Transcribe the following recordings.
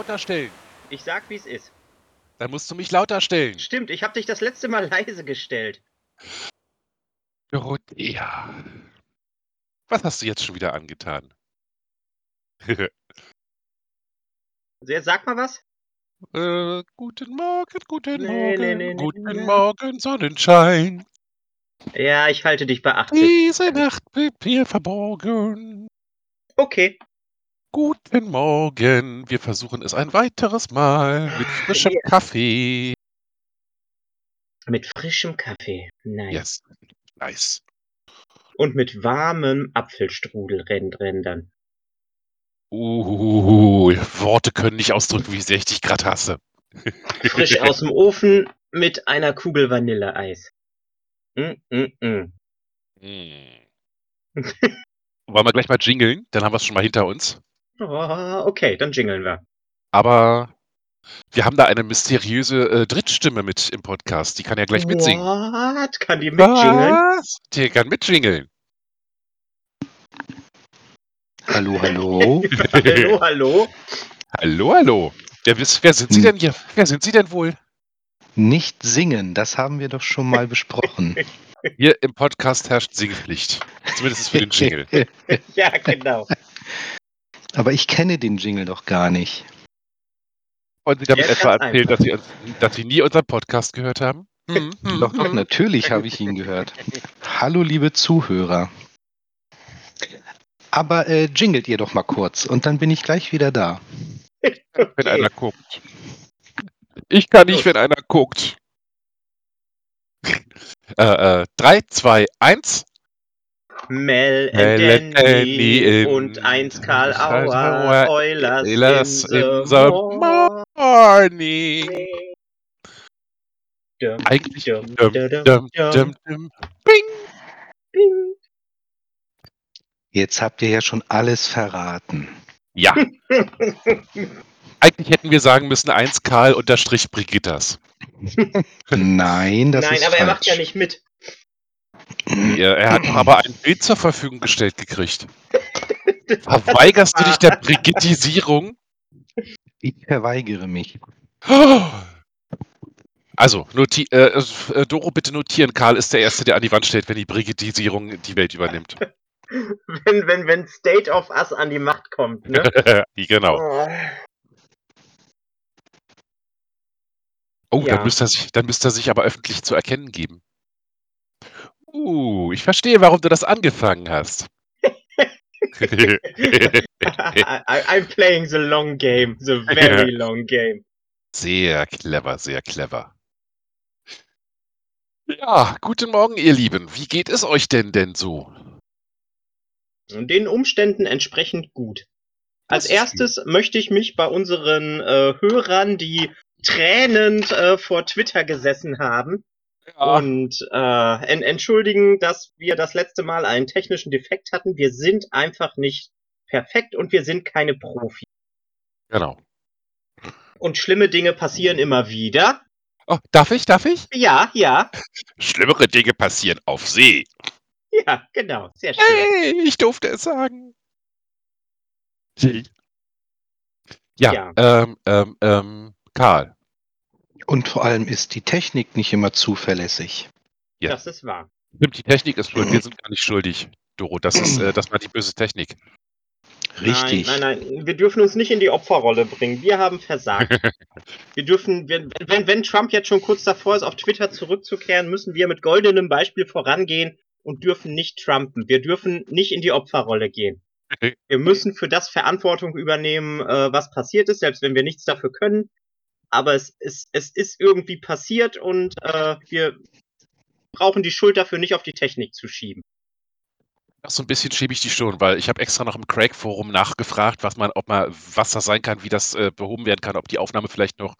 lauter stellen. Ich sag, wie es ist. Da musst du mich lauter stellen. Stimmt, ich habe dich das letzte Mal leise gestellt. Dorothea. Was hast du jetzt schon wieder angetan? Sehr, sag mal was. äh, guten Morgen, guten Nee, Morgen, nee, nee, guten. Morgen, Sonnenschein. Ja, ich halte dich bei 80. Diese Nacht bleibt mir verborgen. Okay. Guten Morgen. Wir versuchen es ein weiteres Mal mit frischem ja. Kaffee. Mit frischem Kaffee. Nice. Yes. Nice. Und mit warmem Apfelstrudelrändern. Uh, Worte können nicht ausdrücken, wie sehr ich dich gerade hasse. Frisch aus dem Ofen mit einer Kugel Vanilleeis. Mm, mm, mm. Hm. Wollen wir gleich mal jingeln? Dann haben wir es schon mal hinter uns. Oh, okay, dann jingeln wir. Aber wir haben da eine mysteriöse äh, Drittstimme mit im Podcast. Die kann ja gleich mitsingen. What? Kann die mitjingeln? Was? Die kann mitjingeln. Hallo, hallo. hallo, hallo. Hallo, hallo. Wer, wer sind Sie Hm. denn hier? Wer sind Sie denn wohl? Nicht singen, das haben wir doch schon mal besprochen. Hier im Podcast herrscht Singpflicht. Zumindest für den Jingle. Ja, genau. Aber ich kenne den Jingle doch gar nicht. Wollen Sie damit etwa erzählen, dass Sie, uns, dass Sie nie unseren Podcast gehört haben? Hm, hm, Doch, doch, natürlich habe ich ihn gehört. Hallo, liebe Zuhörer. Aber äh, jingelt ihr doch mal kurz und dann bin ich gleich wieder da. Wenn Okay. einer guckt. Ich kann nicht, wenn einer guckt. äh, äh, 3, 2, 1. Mel Mel and Danny und eins Karl Auer, Eulers, in the, in the morning. Morning. Dum, Eigentlich. dum, Dum, dum, dum, dum, dum, dum. Bing. bing. Jetzt habt ihr ja schon alles verraten. Ja. Eigentlich hätten wir sagen müssen 1 Karl unterstrich Brigittas. Nein, das Nein, ist aber er falsch. macht ja nicht mit. Er, er hat aber ein Bild zur Verfügung gestellt gekriegt. Verweigerst du dich der Brigittisierung? Ich verweigere mich. Also, noti äh, äh, Doro, bitte notieren. Karl ist der Erste, der an die Wand stellt, wenn die Brigittisierung die Welt übernimmt. Wenn, wenn, wenn State of Us an die Macht kommt, ne? genau. Oh. Oh, Ja. dann, müsste er sich, dann müsste er sich aber öffentlich zu erkennen geben. Uh, ich verstehe, warum du das angefangen hast. I'm playing the long game, the very long game. sehr clever, sehr clever. Ja, guten Morgen, ihr Lieben. Wie geht es euch denn denn so? Den Umständen entsprechend gut. Als erstes möchte ich mich bei unseren äh, Hörern, die tränend äh, vor Twitter gesessen haben, Ja, und äh, en entschuldigen, dass wir das letzte Mal einen technischen Defekt hatten. Wir sind einfach nicht perfekt und wir sind keine Profis. genau. Und schlimme Dinge passieren immer wieder. Oh, darf ich, darf ich? Ja, ja, Schlimmere Dinge passieren auf See. ja, genau. Sehr schön. Hey, ich durfte es sagen. Ja, Ja. Ähm, ähm, ähm, Karl. Und vor allem ist die Technik nicht immer zuverlässig. Ja. Das ist wahr. Stimmt, die Technik ist schuld. Wir sind gar nicht schuldig, Doro. Das ist, äh, das war die böse Technik. Richtig. Nein, nein, nein. Wir dürfen uns nicht in die Opferrolle bringen. Wir haben versagt. wir dürfen, wenn, wenn, wenn Trump jetzt schon kurz davor ist, auf Twitter zurückzukehren, müssen wir mit goldenem Beispiel vorangehen und dürfen nicht trumpen. Wir dürfen nicht in die Opferrolle gehen. Wir müssen für das Verantwortung übernehmen, äh, was passiert ist, selbst wenn wir nichts dafür können. Aber es ist, es ist irgendwie passiert und äh, wir brauchen die Schuld dafür nicht auf die Technik zu schieben. Ach, so ein bisschen schiebe ich die schon, weil ich habe extra noch im Craig-Forum nachgefragt, was man, ob man, was das sein kann, wie das äh, behoben werden kann, ob die Aufnahme vielleicht noch.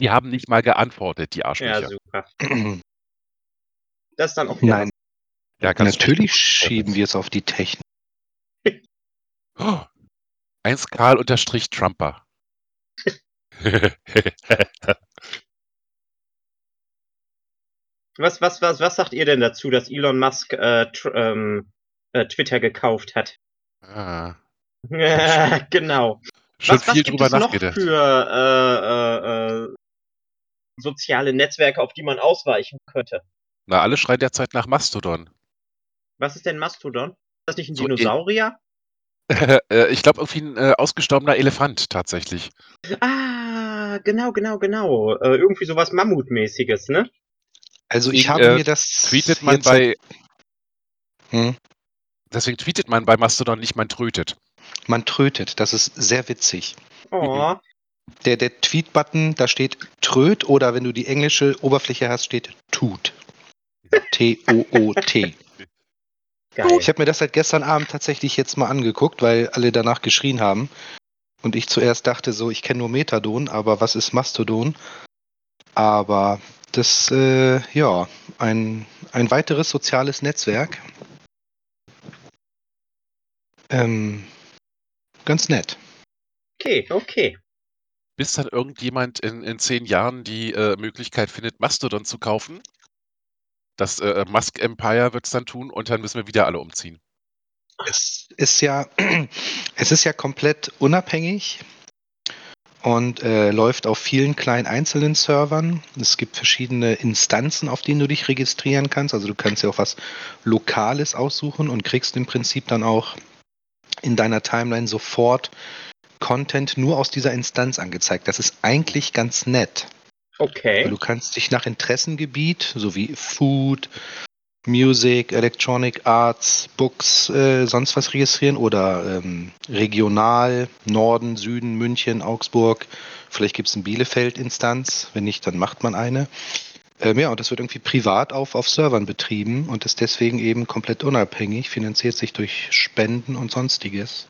Die haben nicht mal geantwortet, die Ja, Arschlöcher. super. Das ist dann auch Nein, Ja, ganz natürlich schieben wir es auf die Technik. Oh, 1 Karl unterstrich Trumper. Was, was, was, was sagt ihr denn dazu, dass Elon Musk äh, tr ähm, äh, Twitter gekauft hat? ah. Genau. Schon was, was viel gibt drüber es noch nachgedacht. für äh, äh, äh, soziale Netzwerke, auf die man ausweichen könnte? Na, alle schreien derzeit nach Mastodon. Was ist denn Mastodon? Ist das nicht ein So, äh, Dinosaurier? Äh, ich glaube, irgendwie ein äh, ausgestorbener Elefant tatsächlich. Ah, genau, genau, genau. Äh, irgendwie sowas Mammutmäßiges, ne? Also ich habe äh, mir das Tweetet man bei, Hm? deswegen tweetet man bei Mastodon nicht, man trötet. Man trötet. Das ist sehr witzig. Oh, Der, der Tweet-Button, da steht tröt oder wenn du die englische Oberfläche hast, steht tut. T-O-O-T. Geil. Ich habe mir das seit gestern Abend tatsächlich jetzt mal angeguckt, weil alle danach geschrien haben. Und ich zuerst dachte so, ich kenne nur Methadon, aber was ist Mastodon? Aber das, äh, ja, ein, ein weiteres soziales Netzwerk. Ähm, ganz nett. Okay, okay. Bis dann irgendjemand in, in zehn Jahren die äh, Möglichkeit findet, Mastodon zu kaufen. Das äh, Musk Empire wird es dann tun und dann müssen wir wieder alle umziehen. Es ist ja, es ist ja komplett unabhängig und äh, läuft auf vielen kleinen einzelnen Servern. Es gibt verschiedene Instanzen, auf denen du dich registrieren kannst. Also du kannst ja auch was Lokales aussuchen und kriegst im Prinzip dann auch in deiner Timeline sofort Content nur aus dieser Instanz angezeigt. Das ist eigentlich ganz nett. Okay. Du kannst dich nach Interessengebiet, sowie Food, Music, Electronic Arts, Books, äh, sonst was registrieren oder ähm, regional, Norden, Süden, München, Augsburg. Vielleicht gibt es eine Bielefeld-Instanz. Wenn nicht, dann macht man eine. Ähm, ja, und das wird irgendwie privat auf, auf Servern betrieben und ist deswegen eben komplett unabhängig, finanziert sich durch Spenden und sonstiges.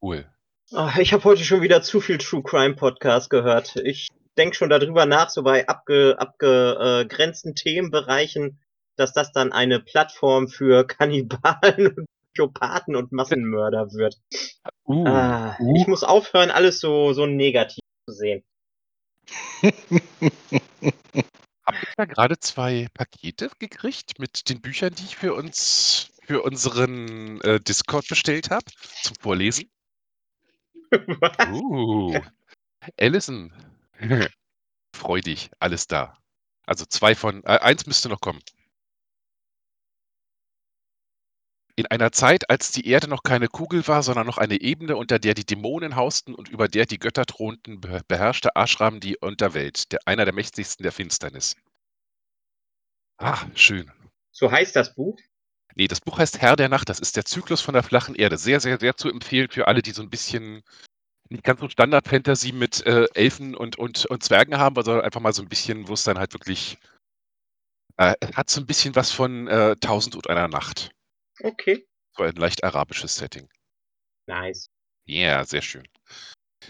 Cool. Ah, ich habe heute schon wieder zu viel True Crime Podcast gehört. Ich denke schon darüber nach, so bei abge, abgegrenzten Themenbereichen, dass das dann eine Plattform für Kannibalen und Psychopathen und Massenmörder wird. Uh, Ah, uh. Ich muss aufhören, alles so, so negativ zu sehen. Habe ich da gerade zwei Pakete gekriegt mit den Büchern, die ich für uns für unseren äh, Discord bestellt habe zum Vorlesen? Uh, Allison. Freu dich, alles da. Also zwei von, äh, eins müsste noch kommen. In einer Zeit, als die Erde noch keine Kugel war, sondern noch eine Ebene, unter der die Dämonen hausten und über der die Götter thronten, be- beherrschte Ashram die Unterwelt, der, einer der mächtigsten der Finsternis. Ah, schön. So heißt das Buch. Nee, das Buch heißt Herr der Nacht. Das ist der Zyklus von der flachen Erde. Sehr, sehr, sehr zu empfehlen für alle, die so ein bisschen nicht ganz so Standard-Fantasy mit äh, Elfen und, und, und Zwergen haben, sondern einfach mal so ein bisschen, wo es dann halt wirklich äh, hat so ein bisschen was von äh, Tausend und einer Nacht. Okay. So ein leicht arabisches Setting. Nice. Ja, yeah, sehr schön.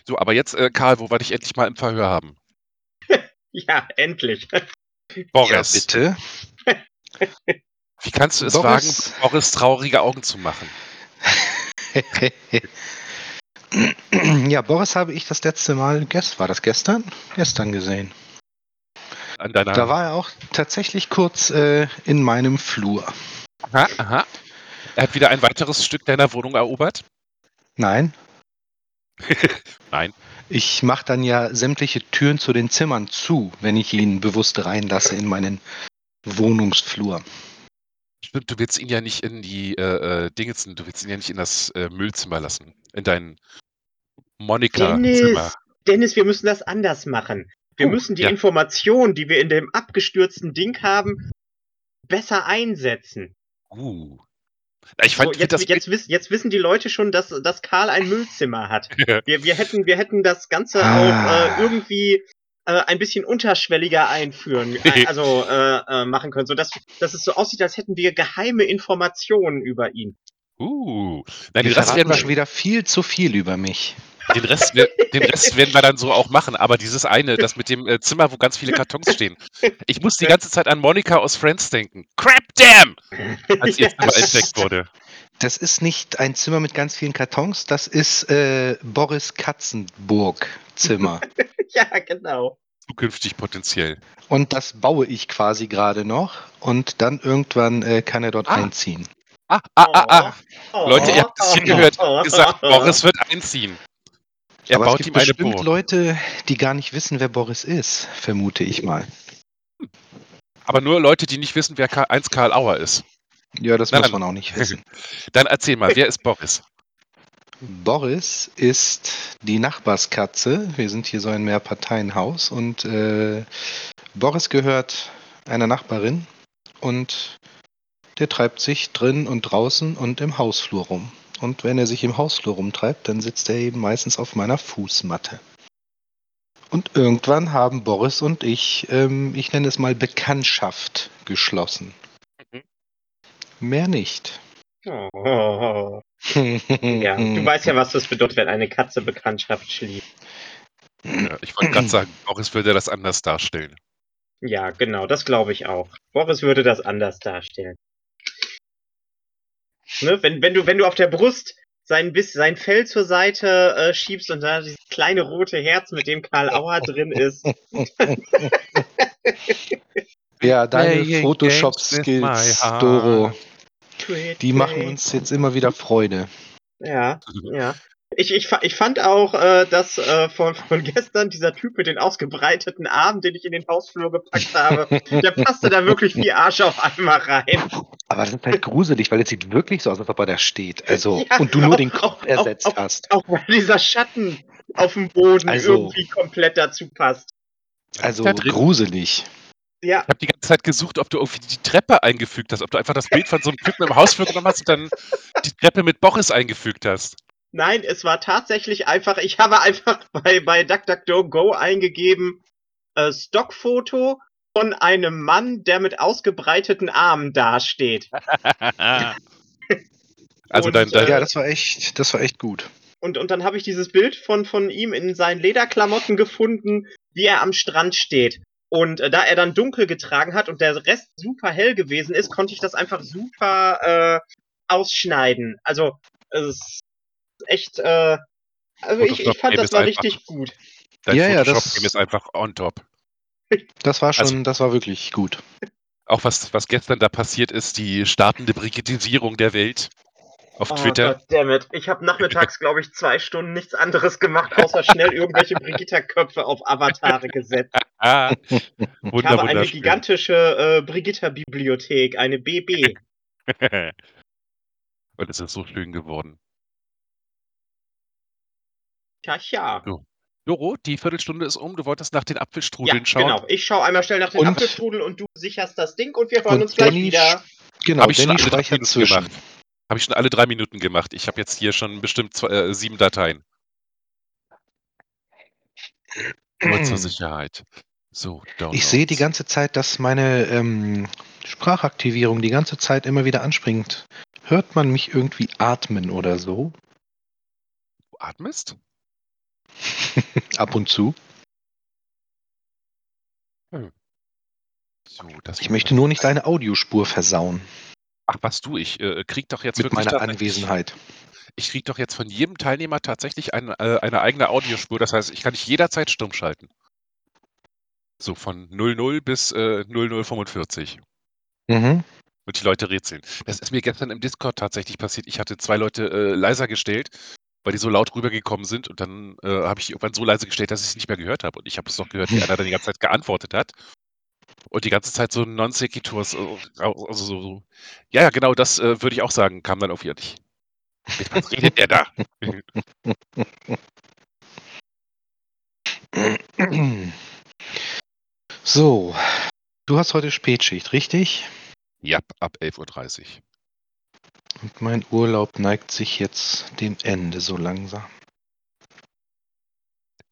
So, aber jetzt, äh, Karl, wo wir dich endlich mal im Verhör haben? Ja, endlich. Boris, Ja, bitte. wie kannst du es Boris. wagen, Boris traurige Augen zu machen? ja, Boris habe ich das letzte Mal, gest war das gestern? Gestern gesehen. An deiner. Da war er auch tatsächlich kurz äh, in meinem Flur. aha, aha. Er hat wieder ein weiteres Stück deiner Wohnung erobert? Nein, Nein. ich mache dann ja sämtliche Türen zu den Zimmern zu, wenn ich ihn bewusst reinlasse in meinen Wohnungsflur. Stimmt, du willst ihn ja nicht in die äh, äh, Dingens, du willst ihn ja nicht in das äh, Müllzimmer lassen. In dein Monika-Zimmer. Dennis, Dennis, wir müssen das anders machen. Wir Oh, müssen die ja. Informationen, die wir in dem abgestürzten Ding haben, besser einsetzen. Uh. Ich fand So, jetzt, das jetzt, wiss, jetzt wissen die Leute schon, dass, dass Karl ein Müllzimmer hat. Wir, wir, hätten, wir hätten das Ganze Ah. auch äh, irgendwie äh, ein bisschen unterschwelliger einführen, äh, also äh, äh, machen können, sodass dass es so aussieht, als hätten wir geheime Informationen über ihn. Uh. Nein, Die den Rest, werden verraten schon wir, wieder viel zu viel über mich. den, Rest, wir- den Rest werden wir dann so auch machen. Aber dieses eine, das mit dem äh, Zimmer, wo ganz viele Kartons stehen. Ich muss die ganze Zeit an Monika aus Friends denken. Crap damn! Als ihr Zimmer entdeckt wurde. Das ist nicht ein Zimmer mit ganz vielen Kartons, das ist äh, Boris Katzenburg Zimmer. ja, genau. Zukünftig potenziell. Und das baue ich quasi gerade noch und dann irgendwann äh, kann er dort Ah. einziehen. Ah, ah, ah, ah. Leute, ihr habt es hier gehört. Gesagt, Boris wird einziehen. Er Aber es baut gibt ihm eine bestimmt Burg. Leute, die gar nicht wissen, wer Boris ist, vermute ich mal. Aber nur Leute, die nicht wissen, wer Karl, 1 Karl Auer ist. Ja, das Nein, muss man auch nicht wissen. Dann erzähl mal, wer ist Boris? Boris ist die Nachbarskatze. Wir sind hier so ein Mehrparteienhaus und äh, Boris gehört einer Nachbarin und der treibt sich drin und draußen und im Hausflur rum. Und wenn er sich im Hausflur rumtreibt, dann sitzt er eben meistens auf meiner Fußmatte. Und irgendwann haben Boris und ich, ähm, ich nenne es mal Bekanntschaft geschlossen. Mhm. Mehr nicht. Oh. Ja, du weißt ja, was das bedeutet, wenn eine Katze Bekanntschaft schließt. Ja, ich wollte gerade sagen, Boris würde das anders darstellen. Ja, genau, das glaube ich auch. Boris würde das anders darstellen. Ne, wenn, wenn, du, wenn du auf der Brust sein, Biss, sein Fell zur Seite äh, schiebst und da dieses kleine rote Herz, mit dem Karl Auer drin ist. Ja, deine Photoshop-Skills. Doro, die machen uns jetzt immer wieder Freude. Ja, ja. Ich, ich, ich fand auch, äh, dass äh, von, von gestern dieser Typ mit den ausgebreiteten Armen, den ich in den Hausflur gepackt habe, der passte da wirklich wie Arsch auf einmal rein. Aber das ist halt gruselig, weil es sieht wirklich so aus, als ob er da steht. Also, Ja, und du nur auch- den Kopf auch- ersetzt auch- hast. Auch weil dieser Schatten auf dem Boden Also- irgendwie komplett dazu passt. Also gruselig. Ja, Ich habe die ganze Zeit gesucht, ob du irgendwie die Treppe eingefügt hast, ob du einfach das Bild von so einem Typen im Hausflur genommen hast und dann die Treppe mit Boris eingefügt hast. Nein, es war tatsächlich einfach, ich habe einfach bei, bei DuckDuckGo eingegeben, äh, Stockfoto von einem Mann, der mit ausgebreiteten Armen dasteht. also Und, dein, dein, äh, Ja, das war echt, das war echt gut. Und, und dann habe ich dieses Bild von, von ihm in seinen Lederklamotten gefunden, wie er am Strand steht. Und äh, da er dann dunkel getragen hat und der Rest super hell gewesen ist, konnte ich das einfach super äh, ausschneiden. Also es ist echt, äh, also ich, ich fand Game das war richtig gut. dein Ja, ja, das- ist einfach on top. Das war schon, Also- das war wirklich gut. Auch was, was gestern da passiert ist, die startende Brigitisierung der Welt auf Twitter. Oh goddammit. Ich habe nachmittags, glaube ich, zwei Stunden nichts anderes gemacht, außer schnell irgendwelche Brigitta-Köpfe auf Avatare gesetzt. Ah, Ich habe eine gigantische äh, Brigitta-Bibliothek, eine BB. Und es ist so schön geworden. Tja, ja. Doro, die Viertelstunde ist um. Du wolltest nach den Ja, Apfelstrudeln schauen. genau. Ich schaue einmal schnell nach den Und- Apfelstrudel und du sicherst das Ding und wir hören Und uns gleich Danny wieder. Genau, Habe ich schon Danny alle drei Minuten gemacht. Habe ich schon alle drei Minuten gemacht. Ich habe jetzt hier schon bestimmt zwei, äh, sieben Dateien. Nur zur Sicherheit. So, Ich sehe die ganze Zeit, dass meine ähm, Sprachaktivierung die ganze Zeit immer wieder anspringt. Hört man mich irgendwie atmen oder so? Du atmest? Ab und zu. So, das Ich möchte nur nicht eine Audiospur versauen Ach, was du, ich äh, krieg doch jetzt mit wirklich meiner Anwesenheit. Ich krieg doch jetzt von jedem Teilnehmer tatsächlich ein, äh, eine eigene Audiospur. Das heißt, ich kann dich jederzeit stumm schalten. So von 00 bis äh, 0045. Mhm. Und die Leute rätseln. Das ist mir gestern im Discord tatsächlich passiert. Ich hatte zwei Leute äh, leiser gestellt, weil die so laut rübergekommen sind. Und dann äh, habe ich irgendwann so leise gestellt, dass ich es nicht mehr gehört habe. Und ich habe es noch gehört, wie einer dann die ganze Zeit geantwortet hat. Und die ganze Zeit so non sequiturs, also so, so. Ja, ja, genau, das äh, würde ich auch sagen, kam dann auf ihr nicht. Mit was redet der da? So, du hast heute Spätschicht, richtig? ja, ab 11.30 Uhr. Und mein Urlaub neigt sich jetzt dem Ende so langsam.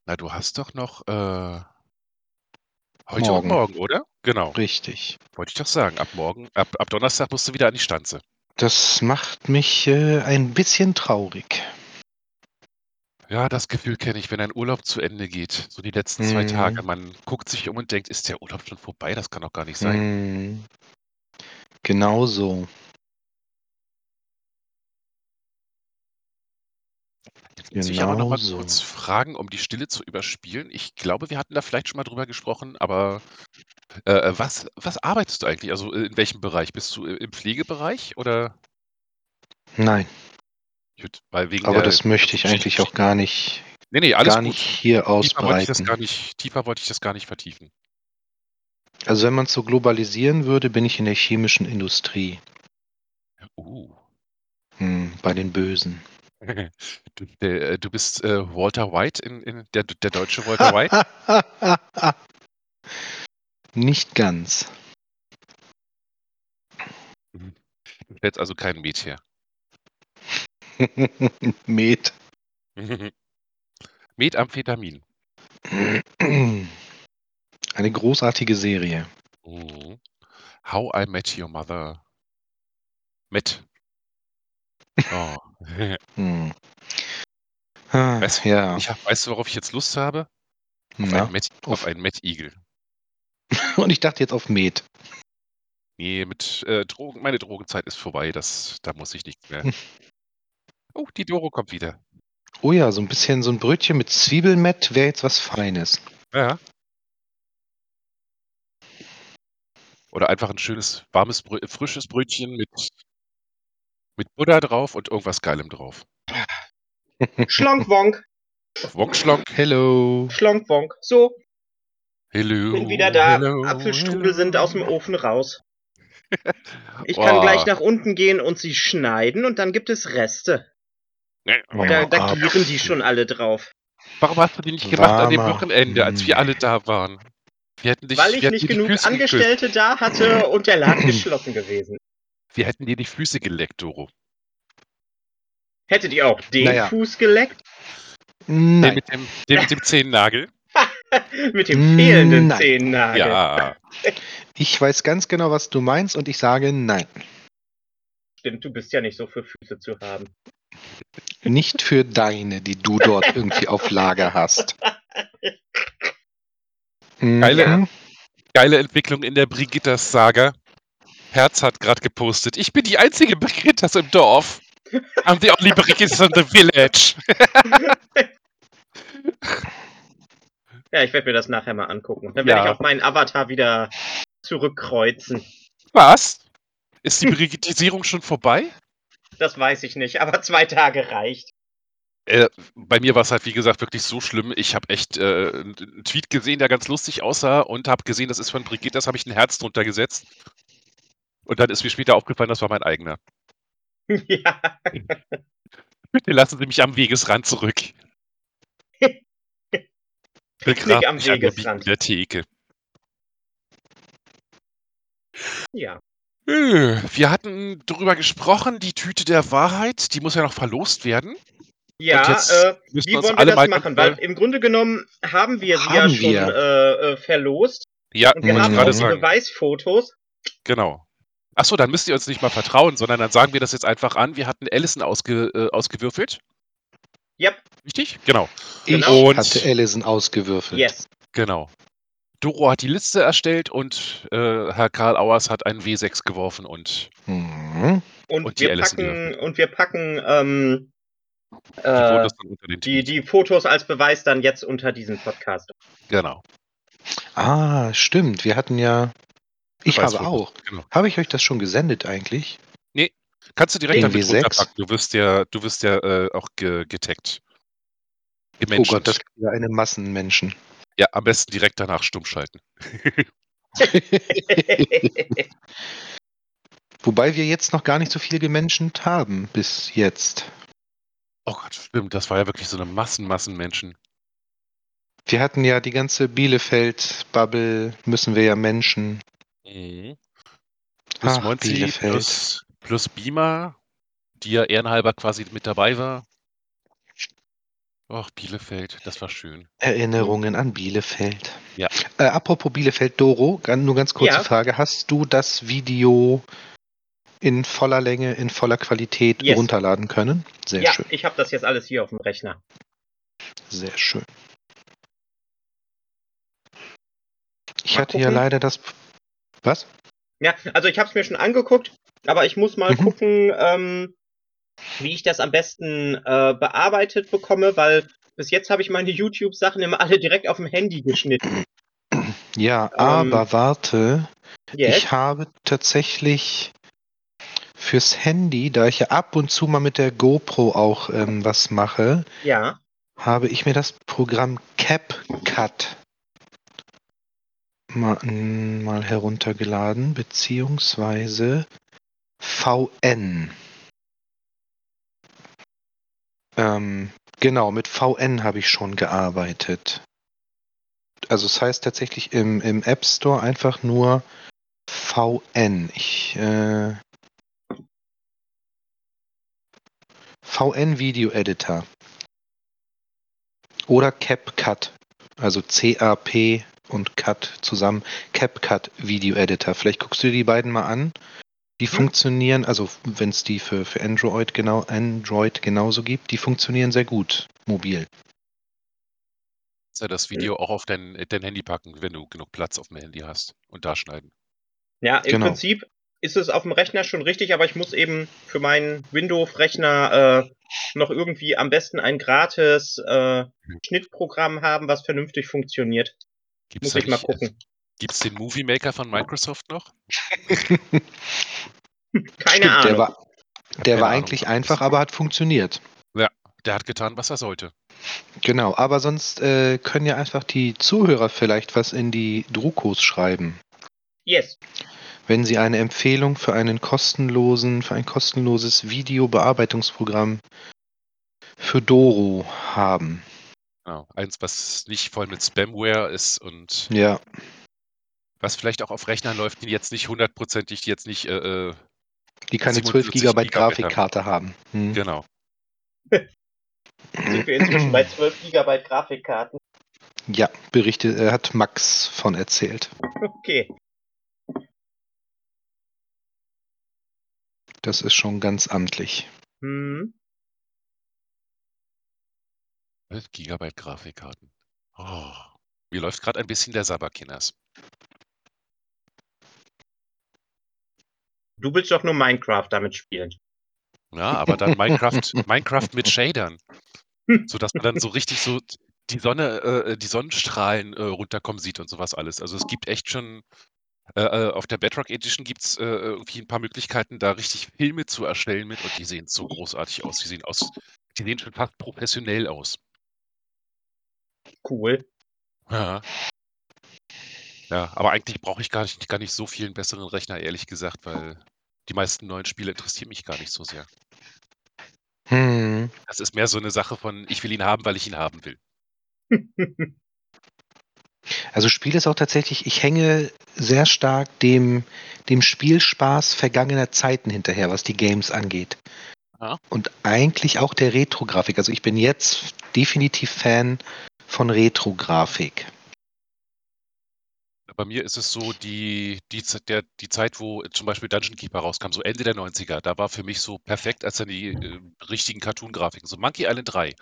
Na, du hast doch noch äh, heute Morgen. und morgen, oder? Genau, Richtig. wollte ich doch sagen. Ab morgen, ab, ab Donnerstag musst du wieder an die Stanze. Das macht mich äh, ein bisschen traurig. Ja, das Gefühl kenne ich, wenn ein Urlaub zu Ende geht. So die letzten zwei Mhm. Tage. Man guckt sich um und denkt, ist der Urlaub schon vorbei? Das kann doch gar nicht sein. Hm. Genau so. Muss ich aber noch mal so. kurz fragen, um die Stille zu überspielen. Ich glaube, wir hatten da vielleicht schon mal drüber gesprochen, aber äh, was, was arbeitest du eigentlich? Also äh, in welchem Bereich? Bist du äh, im Pflegebereich oder? Nein, Gut, weil wegen aber der, das möchte ich eigentlich auch gar nicht, Nee, nee, alles gar gut. nicht hier Tiefer wollte, ich das ausbreiten. gar nicht, tiefer wollte ich das gar nicht vertiefen. Also wenn man es so globalisieren würde, bin ich in der chemischen Industrie, Uh. hm, bei den Bösen. Du, äh, du bist äh, Walter White, in, in, der, der deutsche Walter White? Nicht ganz. Du stellst also kein Met her. Met. Methamphetamin. Eine großartige Serie. Mhm. How I Met Your Mother. Met. Oh. Hm. Ah, Weißt, ja. ich weißt du, worauf ich jetzt Lust habe? Auf Na, einen Met, auf- einen Met-Igel. Und ich dachte jetzt auf Met. Nee, mit äh, Drogen, meine Drogenzeit ist vorbei. Das, da muss ich nichts mehr. Hm. Oh, die Doro kommt wieder. Oh ja, so ein bisschen so ein Brötchen mit Zwiebelmett wäre jetzt was Feines. Ja. Oder einfach ein schönes, warmes, frisches Brötchen mit, mit Butter drauf und irgendwas Geilem drauf. Schlonkwonk, Wokschlonk. Hello. Schlonkwonk. So, Hello. bin wieder da. hello, Apfelstrudel hello. sind aus dem Ofen raus. Ich kann Oh. gleich nach unten gehen und sie schneiden und dann gibt es Reste. Oh, Da, da Apfel. gieren die schon alle drauf. Warum hast du die nicht gemacht an dem Warmer. Wochenende, als wir alle da waren? Wir hätten dich, Weil ich wir hätten nicht die genug Füße geküsst. Angestellte da hatte und der Laden geschlossen gewesen. Wir hätten dir die Füße geleckt, Doro. Hättet ihr auch den Naja. Fuß geleckt? Den Nein. mit dem, den mit dem Zehennagel. Mit dem fehlenden Nein. Zehennagel. Ja. Ich weiß ganz genau, was du meinst und ich sage nein. Stimmt, du bist ja nicht so für Füße zu haben. Nicht für deine, die du dort irgendwie auf Lager hast. Mhm. Geile- Geile Entwicklung in der Brigittas-Saga. Herz hat gerade gepostet. Ich bin die einzige Brigittas im Dorf. I'm the only Brigittas in the village. Ja, ich werde mir das nachher mal angucken. Dann werde Ja. ich auch meinen Avatar wieder zurückkreuzen. Was? Ist die Brigittisierung schon vorbei? Das weiß ich nicht, aber zwei Tage reicht. Äh, bei mir war es halt, wie gesagt, wirklich so schlimm. Ich habe echt äh, einen einen Tweet gesehen, der ganz lustig aussah und habe gesehen, das ist von Brigitte, das habe ich ein Herz drunter gesetzt. Und dann ist mir später aufgefallen, das war mein eigener. ja. Bitte lassen Sie mich am Wegesrand zurück. Begrabt am mich an der Wegesrand. Bibliotheke. Ja. Äh, Wir hatten darüber gesprochen, die Tüte der Wahrheit, die muss ja noch verlost werden. Ja, äh, wie wollen wir alle das machen? ganz Weil im Grunde genommen haben wir sie ja Haben schon wir. äh, äh, verlost. Ja, Und wir haben auch gerade die sagen. Beweisfotos. Genau. Achso, dann müsst ihr uns nicht mal vertrauen, sondern dann sagen wir das jetzt einfach an. Wir hatten Allison ausge, äh, ausgewürfelt. Yep, Richtig? Genau. Ich Genau. Und- hatte Allison ausgewürfelt. yes. Genau. Doro hat die Liste erstellt und äh, Herr Karl Auers hat einen W6 geworfen und Mhm. Und, Und die wir packen, und wir packen ähm, die äh, Fotos dann unter den die, die Fotos als Beweis dann jetzt unter diesem Podcast. Genau. Ah, stimmt. Wir hatten ja. Ich habe auch. Genau. Habe ich euch das schon gesendet eigentlich? Kannst du direkt damit W6? runterpacken. Du wirst ja, du wirst ja äh, auch ge getaggt. Oh. Gott, das ist ja eine Massenmenschen. ja, am besten direkt danach stumm schalten. Wobei wir jetzt noch gar nicht so viel gemenschent haben bis jetzt. Oh Gott, stimmt. Das war ja wirklich so eine Massen, Massen Menschen. Wir hatten ja die ganze Bielefeld-Bubble, müssen wir ja Menschen. Mhm. Plus Ach, Monty, Bielefeld. plus, plus Beamer, die ja ehrenhalber quasi mit dabei war. Och, Bielefeld, das war schön. Erinnerungen an Bielefeld. Ja. Äh, apropos Bielefeld, Doro, nur ganz kurze Ja. Frage. Hast du das Video in voller Länge, in voller Qualität Yes. runterladen können? Sehr ja, schön, ich habe das jetzt alles hier auf dem Rechner. sehr schön. Ich Mal hatte ja gucken. leider das. Was? Ja, also ich habe es mir schon angeguckt, aber ich muss mal Mhm. gucken, ähm, wie ich das am besten äh, bearbeitet bekomme, weil bis jetzt habe ich meine YouTube-Sachen immer alle direkt auf dem Handy geschnitten. Ja, Ähm, aber warte. Yes. Ich habe tatsächlich fürs Handy, da ich ja ab und zu mal mit der GoPro auch ähm, was mache, Ja. habe ich mir das Programm CapCut mal, mal heruntergeladen, beziehungsweise VN. Ähm, genau, mit VN habe ich schon gearbeitet. Also es heißt tatsächlich im, im App Store einfach nur VN. Ich, äh, VN Video Editor. Oder CapCut. Also C-A-P und Cut zusammen. CapCut Video Editor. Vielleicht guckst du dir die beiden mal an. Die funktionieren, also wenn es die für, für Android genau Android genauso gibt, die funktionieren sehr gut mobil. Kannst ja das Video auch auf dein, dein Handy packen, wenn du genug Platz auf dem Handy hast und da schneiden. Ja, im Genau. Prinzip ist es auf dem Rechner schon richtig, aber ich muss eben für meinen Windows-Rechner äh, noch irgendwie am besten ein gratis äh, Schnittprogramm haben, was vernünftig funktioniert. Gibt's Muss ich mal nicht, gucken. Gibt's den Movie Maker von Microsoft noch? Keine Stimmt, der Ahnung. war, der war Ahnung, eigentlich einfach, aber hat funktioniert. Der hat getan, was er sollte. Genau, aber sonst äh, können ja einfach die Zuhörer vielleicht was in die Drukos schreiben. Yes. Wenn sie eine Empfehlung für einen kostenlosen, für ein kostenloses Videobearbeitungsprogramm für Doro haben. Genau. Eins, was nicht voll mit Spamware ist und Ja, was vielleicht auch auf Rechnern läuft, die jetzt nicht hundertprozentig, die jetzt nicht, äh, äh, die keine 12 47 GB Gigabyte haben. Grafikkarte haben. Hm. genau. Sind wir inzwischen bei 12 GB Grafikkarten? Ja, berichtet, äh, hat Max von erzählt. Okay. Das ist schon ganz amtlich. Hm. 12 Gigabyte Grafikkarten. Oh. Mir läuft gerade ein bisschen der Sabberkinners. Du willst doch nur Minecraft damit spielen. Ja, aber dann Minecraft, Minecraft mit Shadern. Sodass man dann so richtig so die Sonne, äh, die Sonnenstrahlen äh, runterkommen sieht und sowas alles. Also es gibt echt schon, äh, äh, auf der Bedrock Edition gibt es äh, irgendwie ein paar Möglichkeiten, da richtig Filme zu erstellen mit und die sehen so großartig aus. Die sehen aus, die sehen schon fast professionell aus. Cool. Ja. Ja, aber eigentlich brauche ich gar nicht, gar nicht so viel einen besseren Rechner, ehrlich gesagt, weil die meisten neuen Spiele interessieren mich gar nicht so sehr. Hm. Das ist mehr so eine Sache von, ich will ihn haben, weil ich ihn haben will. Also Spiel ist auch tatsächlich, ich hänge sehr stark dem, dem Spielspaß vergangener Zeiten hinterher, was die Games angeht. Ja. Und eigentlich auch der Retro-Grafik. Also ich bin jetzt definitiv Fan von Retro-Grafik. Bei mir ist es so, die, die, der, die Zeit, wo zum Beispiel Dungeon Keeper rauskam, so Ende der 90er, da war für mich so perfekt, als dann die äh, richtigen Cartoon-Grafiken. So Monkey Island 3.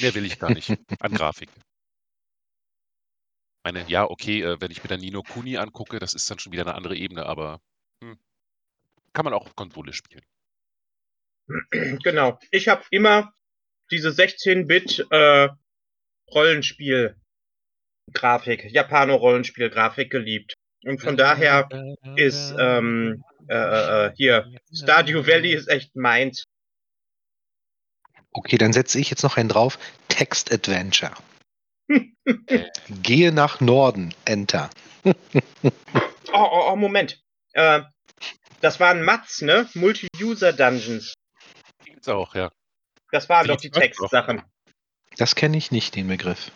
Mehr will ich gar nicht an Grafik. Meine, ja, okay, äh, wenn ich mir dann Nino Kuni angucke, das ist dann schon wieder eine andere Ebene, aber hm, kann man auch auf Konsole spielen. genau. Ich habe immer diese 16-Bit äh, Rollenspiel-Grafik, Japano-Rollenspiel-Grafik geliebt. Und von daher ist ähm, äh, äh, hier Stardew Valley ist echt meins. Okay, dann setze ich jetzt noch einen drauf. Text Adventure. Gehe nach Norden. Enter. Oh, oh, oh Moment. Äh, das waren Mats, ne? Multi-User-Dungeons. Die gibt's auch, ja. Das waren Die doch die. Textsachen. Das kenne ich nicht, den Begriff.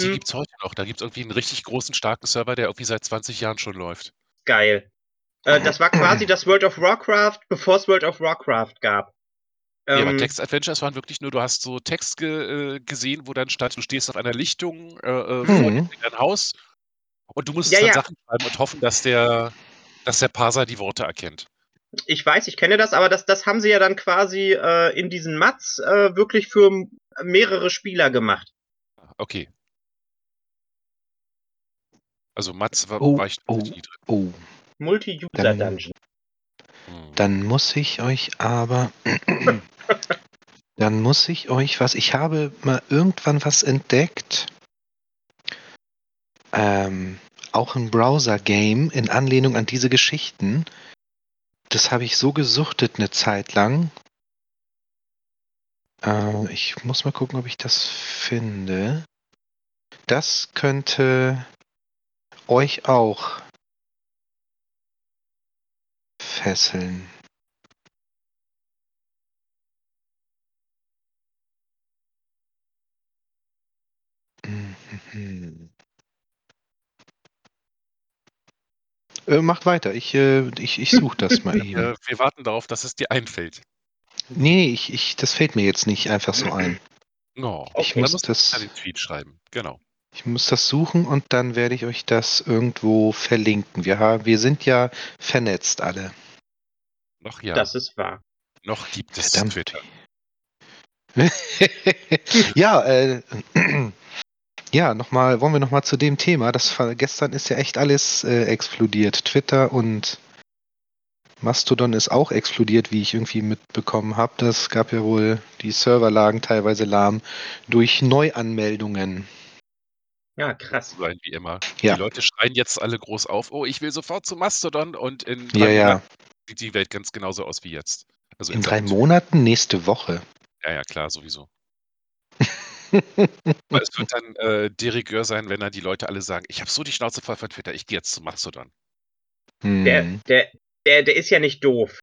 Die Hm. gibt's heute noch. Da gibt's irgendwie einen richtig großen, starken Server, der irgendwie seit 20 Jahren schon läuft. Geil. Äh, das war quasi das World of Warcraft, bevor es World of Warcraft gab. Ja, aber Ähm, Text-Adventures waren wirklich nur, du hast so Text ge äh, gesehen, wo dann stand, du stehst auf einer Lichtung äh, äh, Mhm. vor dir steht ein Haus und du musstest Ja, dann ja. Sachen schreiben und hoffen, dass der, dass der Parser die Worte erkennt. Ich weiß, ich kenne das, aber das, das haben sie ja dann quasi äh, in diesen Mats äh, wirklich für mehrere Spieler gemacht. Okay. Also Mats war, Oh, war ich oh. drin. Oh, Multi-User-Dungeon. Hm. dann muss ich euch aber. dann muss ich euch was. Ich habe mal irgendwann was entdeckt. Ähm, auch ein Browser-Game in Anlehnung an diese Geschichten. Das habe ich so gesuchtet eine Zeit lang. Äh, ich muss mal gucken, ob ich das finde. Das könnte euch auch fesseln. Mhm. Äh, macht weiter, ich, äh, ich, ich suche das mal eben. Äh, wir warten darauf, dass es dir einfällt. Nee, ich, ich, das fällt mir jetzt nicht einfach so ein. No. Ich Dann muss musst du das- den Tweet schreiben. Genau. Ich muss das suchen und dann werde ich euch das irgendwo verlinken. Wir, haben, wir sind ja vernetzt alle. Noch ja. Das ist wahr. Noch gibt es Verdammt. Twitter. ja, äh, ja, nochmal, wollen wir nochmal zu dem Thema. Das war- gestern ist ja echt alles äh, explodiert. Twitter und Mastodon ist auch explodiert, wie ich irgendwie mitbekommen habe. Das gab ja wohl, die Server lagen teilweise lahm durch Neuanmeldungen. Ja, krass. Sein wie immer. Ja. Die Leute schreien jetzt alle groß auf, oh, ich will sofort zu Mastodon und in Ja, drei ja. Monaten sieht die Welt ganz genauso aus wie jetzt. Also In drei Monaten nächste Woche. Ja, ja, klar, sowieso. Aber es wird dann äh, de rigueur sein, wenn dann die Leute alle sagen, ich habe so die Schnauze voll von Twitter, ich gehe jetzt zu Mastodon. Der, Hm. der, der, der ist ja nicht doof.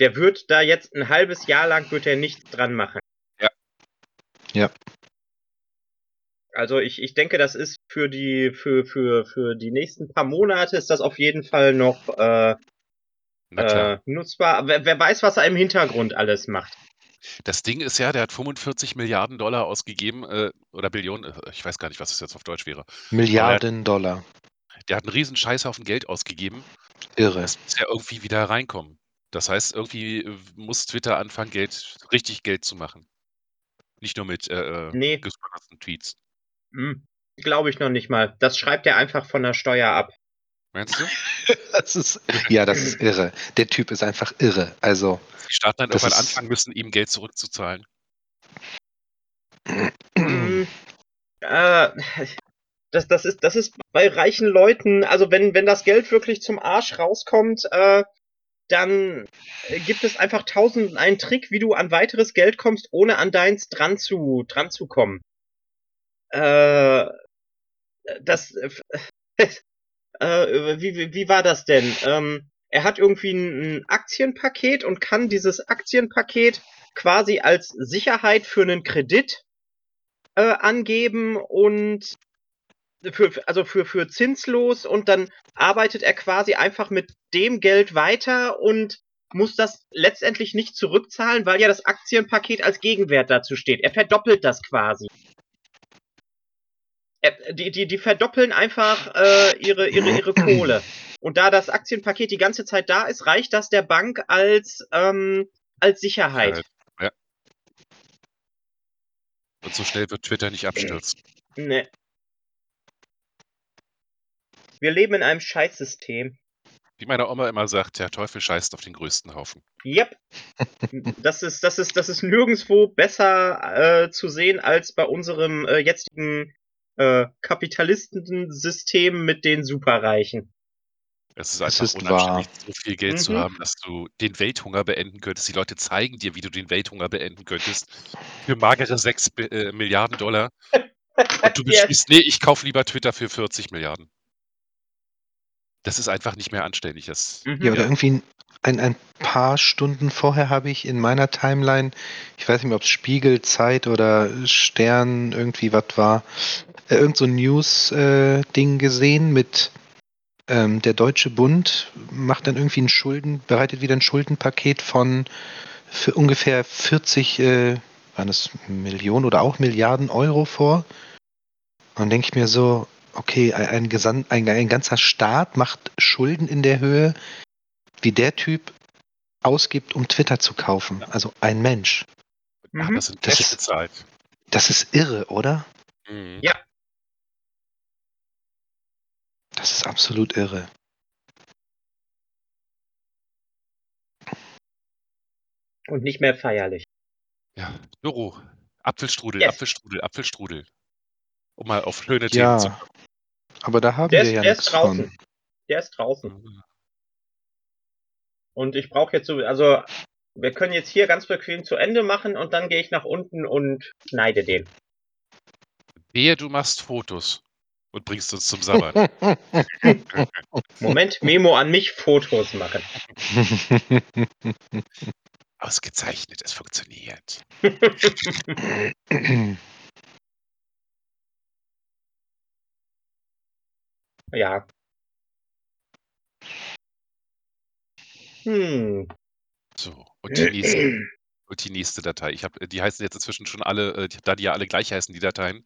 Der wird da jetzt ein halbes Jahr lang wird er nichts dran machen. Ja. Ja. Also ich, ich denke, das ist für die, für, für, für die nächsten paar Monate ist das auf jeden Fall noch äh, äh, nutzbar. Wer, wer weiß, was er im Hintergrund alles macht. Das Ding ist ja, der hat 45 Milliarden Dollar ausgegeben, äh, oder Billionen, äh, ich weiß gar nicht, was das jetzt auf Deutsch wäre. Milliarden Dollar. Der hat einen riesen Scheißhaufen Geld ausgegeben. Irre. Das muss ja irgendwie wieder reinkommen. Das heißt, irgendwie äh, muss Twitter anfangen, Geld, richtig Geld zu machen. Nicht nur mit äh, Nee. gesponserten Tweets. Hm, Glaube ich noch nicht mal. Das schreibt er einfach von der Steuer ab. Meinst du? Das ist, ja, das ist irre. Der Typ ist einfach irre. Also, Die Staaten dann irgendwann ist- anfangen müssen, ihm Geld zurückzuzahlen. Hm, äh, das, das, ist, das ist bei reichen Leuten, also wenn, wenn das Geld wirklich zum Arsch rauskommt, äh, dann äh, gibt es einfach tausend einen Trick, wie du an weiteres Geld kommst, ohne an deins dran zu, dran zu kommen. Äh, das, äh, wie, wie, war das denn? Ähm, er hat irgendwie ein, Aktienpaket und kann dieses Aktienpaket quasi als Sicherheit für einen Kredit äh, angeben und für- also für, für zinslos und dann arbeitet er quasi einfach mit dem Geld weiter und muss das letztendlich nicht zurückzahlen, weil ja das Aktienpaket als Gegenwert dazu steht. Er verdoppelt das quasi. Er, die, die, die verdoppeln einfach äh, ihre, ihre, ihre Kohle. Und da das Aktienpaket die ganze Zeit da ist, reicht das der Bank als, ähm, als Sicherheit. Ja. Und so schnell wird Twitter nicht abstürzen. Ne. Wir leben in einem Scheißsystem. Wie meine Oma immer sagt, der Teufel scheißt auf den größten Haufen. Yep. Das ist, das ist, das ist nirgendwo besser äh, zu sehen als bei unserem äh, jetzigen äh, Kapitalistensystem mit den Superreichen. Es ist einfach ist unanständig, so viel Geld zu Mhm. haben, dass du den Welthunger beenden könntest. Die Leute zeigen dir, wie du den Welthunger beenden könntest. Für magere 6 äh, Milliarden Dollar. Und du Yes. beschließt, nee, ich kaufe lieber Twitter für 40 Milliarden. Das ist einfach nicht mehr anständig. Das, Mhm. ja, oder irgendwie ein, ein paar Stunden vorher habe ich in meiner Timeline, ich weiß nicht mehr, ob es Spiegel, Zeit oder Stern irgendwie was war, äh, irgend so ein News-Ding gesehen mit ähm, der Deutsche Bund macht dann irgendwie ein Schulden, bereitet wieder ein Schuldenpaket von für ungefähr 40, äh, waren das Millionen oder auch Milliarden Euro vor. Und denke ich mir so, okay, ein, ein, ein, ein ganzer Staat macht Schulden in der Höhe, wie der Typ ausgibt, um Twitter zu kaufen. Also ein Mensch. ach, Mhm. das sind Das ist-. Das ist irre, oder? Mhm. Ja. Das ist absolut irre. Und nicht mehr feierlich. Ja, Büro. Apfelstrudel, Yes. Apfelstrudel, Apfelstrudel. Um mal auf schöne Ja, Themen zu aber da haben Der wir ist- ja der ist nichts draußen. von. Der ist draußen. Und ich brauche jetzt so, also wir können jetzt hier ganz bequem zu Ende machen und dann gehe ich nach unten und schneide den. Wehe, du machst Fotos und bringst uns zum Sabbat. Moment, Memo an mich, Fotos machen. Ausgezeichnet, es funktioniert. Ja. Hm. So, und die nächste, und die nächste Datei. Ich habe, die heißen jetzt inzwischen schon alle, äh, da die ja alle gleich heißen, die Dateien,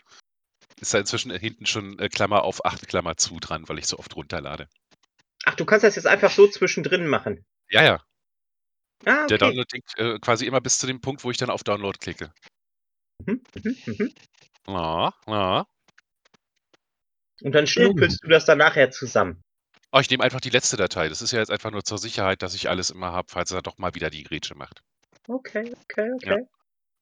ist da inzwischen hinten schon äh, Klammer auf 8 Klammer zu dran, weil ich so oft runterlade. Ach, du kannst das jetzt einfach so zwischendrin machen. Ja, ja, Ah, der okay. Download denkt äh, quasi immer bis zu dem Punkt, wo ich dann auf Download klicke. Mhm, mhm, mhm. Ja, ja. Und dann schnuppelst du das dann nachher zusammen. Oh, ich nehme einfach die letzte Datei. Das ist ja jetzt einfach nur zur Sicherheit, dass ich alles immer habe, falls er doch mal wieder die Grätsche macht. Okay, okay, okay.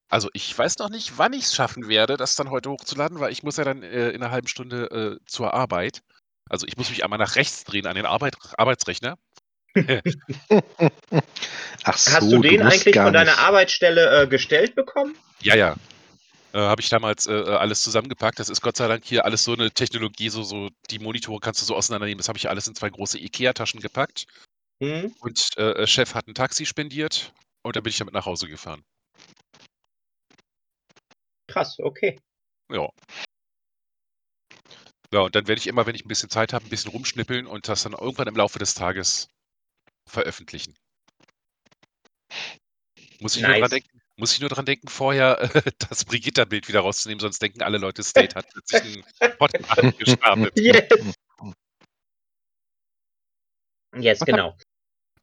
Also ich weiß noch nicht, wann ich es schaffen werde, das dann heute hochzuladen, weil ich muss ja dann äh, in einer halben Stunde äh, zur Arbeit. Also ich muss mich einmal nach rechts drehen an den Arbeit Arbeitsrechner. Ach so, Hast du den musst eigentlich gar von deiner nicht. Arbeitsstelle äh, gestellt bekommen? Ja, ja. Äh, Habe ich damals äh, alles zusammengepackt. Das ist Gott sei Dank hier alles so eine Technologie, so, so die Monitore kannst du so auseinandernehmen. Das habe ich alles in zwei große IKEA-Taschen gepackt. Hm? Und äh, Chef hat ein Taxi spendiert und dann bin ich damit nach Hause gefahren. Krass, okay. Ja. Ja, und dann werde ich immer, wenn ich ein bisschen Zeit habe, ein bisschen rumschnippeln und das dann irgendwann im Laufe des Tages veröffentlichen. Muss ich, nur, Nice. dran denken, muss ich nur dran denken, vorher äh, das Brigitta-Bild wieder rauszunehmen, sonst denken alle Leute, State hat plötzlich einen Podcast gestartet. Yes. Yes, genau.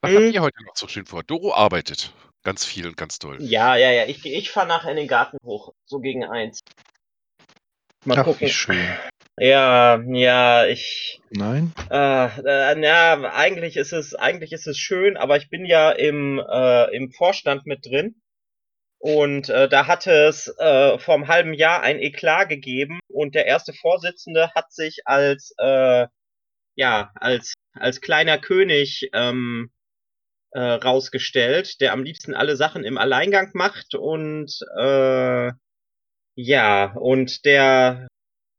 Was habt ihr heute noch so schön vor? Doro arbeitet. Ganz viel und ganz toll. Ja, ja, ja. Ich, ich fahre nachher in den Garten hoch. So gegen eins. Mal Ach, gucken. wie schön. Ja, ja, ich. Nein? Äh, äh, na, eigentlich ist es, eigentlich ist es schön, aber ich bin ja im, äh, im Vorstand mit drin. Und äh, da hatte es äh, vor einem halben Jahr ein Eklat gegeben und der erste Vorsitzende hat sich als äh, ja als als kleiner König ähm, äh, rausgestellt, der am liebsten alle Sachen im Alleingang macht und äh, ja und der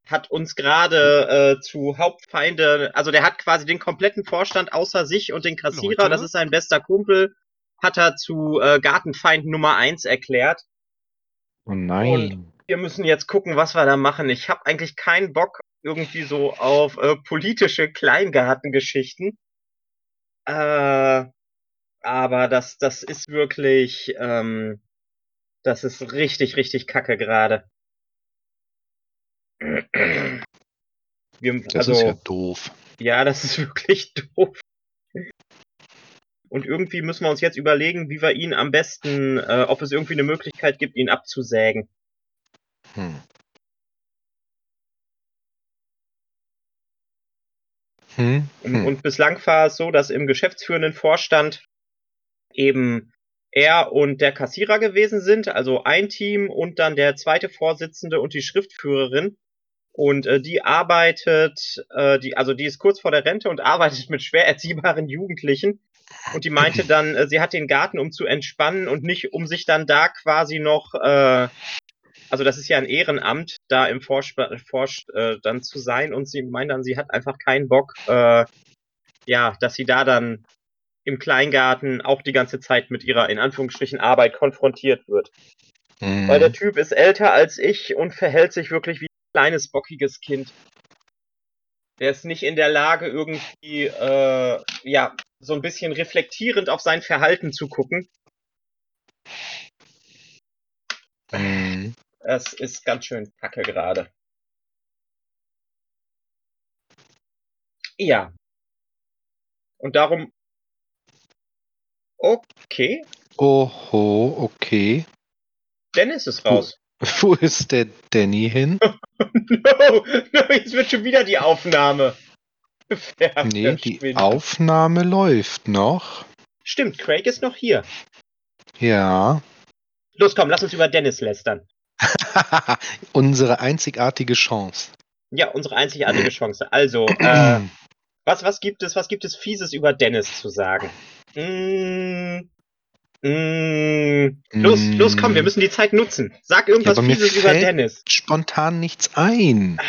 hat uns gerade äh, zu Hauptfeinde, also der hat quasi den kompletten Vorstand außer sich und den Kassierer, Leute. das ist sein bester Kumpel, hat er zu äh, Gartenfeind Nummer eins erklärt. Oh nein. Wir müssen jetzt gucken, was wir da machen. Ich habe eigentlich keinen Bock irgendwie so auf äh, politische Kleingartengeschichten. Äh, aber das, das ist wirklich, ähm, das ist richtig, richtig kacke gerade. Wir, das also, ist ja doof. Ja, das ist wirklich doof. Und irgendwie müssen wir uns jetzt überlegen, wie wir ihn am besten, äh, ob es irgendwie eine Möglichkeit gibt, ihn abzusägen. Hm. Hm? Und, Hm. und bislang war es so, dass im geschäftsführenden Vorstand eben er und der Kassierer gewesen sind, also ein Team und dann der zweite Vorsitzende und die Schriftführerin. Und äh, die arbeitet, äh, die, also die ist kurz vor der Rente und arbeitet mit schwer erziehbaren Jugendlichen. Und die meinte dann, äh, sie hat den Garten, um zu entspannen und nicht, um sich dann da quasi noch, äh, also das ist ja ein Ehrenamt, da im Vorstand Vorst äh, dann zu sein. Und sie meint dann, sie hat einfach keinen Bock, äh, ja, dass sie da dann im Kleingarten auch die ganze Zeit mit ihrer, in Anführungsstrichen, Arbeit konfrontiert wird. Hm. Weil der Typ ist älter als ich und verhält sich wirklich wie ein kleines, bockiges Kind. Der ist nicht in der Lage, irgendwie, äh, ja, so ein bisschen reflektierend auf sein Verhalten zu gucken. Hm. Es ist ganz schön kacke gerade. Ja. Und darum. Okay, Oho, okay. Dennis ist raus. Wo ist der Danny hin? no, no, jetzt wird schon wieder die Aufnahme. Nee, die? Aufnahme läuft noch. Stimmt, Craig ist noch hier. Ja. Los, komm, lass uns über Dennis lästern. Unsere einzigartige Chance. Ja, unsere einzigartige Chance. Also, äh, was, was gibt es, was gibt es Fieses über Dennis zu sagen? Mm, mm, los, los, komm, wir müssen die Zeit nutzen. Sag irgendwas Ja, Fieses über Dennis. Spontan nichts ein.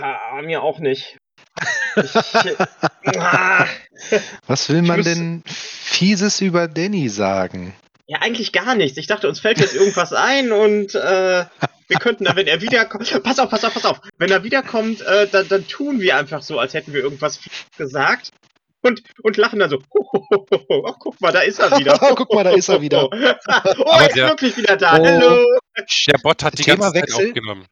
Ah, mir auch nicht. Was will man denn Fieses über Danny sagen? ja, eigentlich gar nichts. Ich dachte, uns fällt jetzt irgendwas ein und äh, wir könnten dann, wenn er wiederkommt. Pass auf, pass auf, pass auf. Wenn er wiederkommt, äh, dann, dann tun wir einfach so, als hätten wir irgendwas gesagt. Und, und lachen dann so. Ach, guck mal, da ist er wieder. Guck mal, da ist er wieder. oh, er ist der- wirklich wieder da. Oh. Hallo. Der Bot hat die Thema ganze Zeit aufgenommen.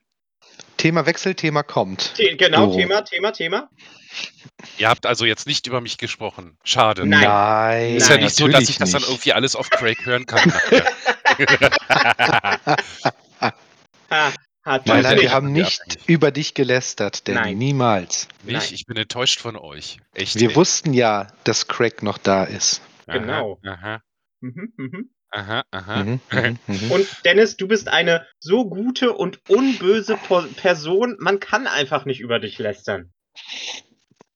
Thema Wechsel, Thema kommt. The genau, So. Thema, Thema, Thema. Ihr habt also jetzt nicht über mich gesprochen. Schade. Nein. Nein, Ist ja nicht so, dass ich das dann nicht. irgendwie alles auf Craig hören kann. Ha, hat Nein, nein, wir haben nicht über dich gelästert, Danny. Nein. Niemals. nicht, Nein. ich bin enttäuscht von euch. Echt. Wir nicht. wussten ja, dass Craig noch da ist. Aha, Genau. Aha, Mhm, mhm. Aha, aha. Mhm, mhm, mhm. Und Dennis, du bist eine so gute und unböse Po- Person, man kann einfach nicht über dich lästern.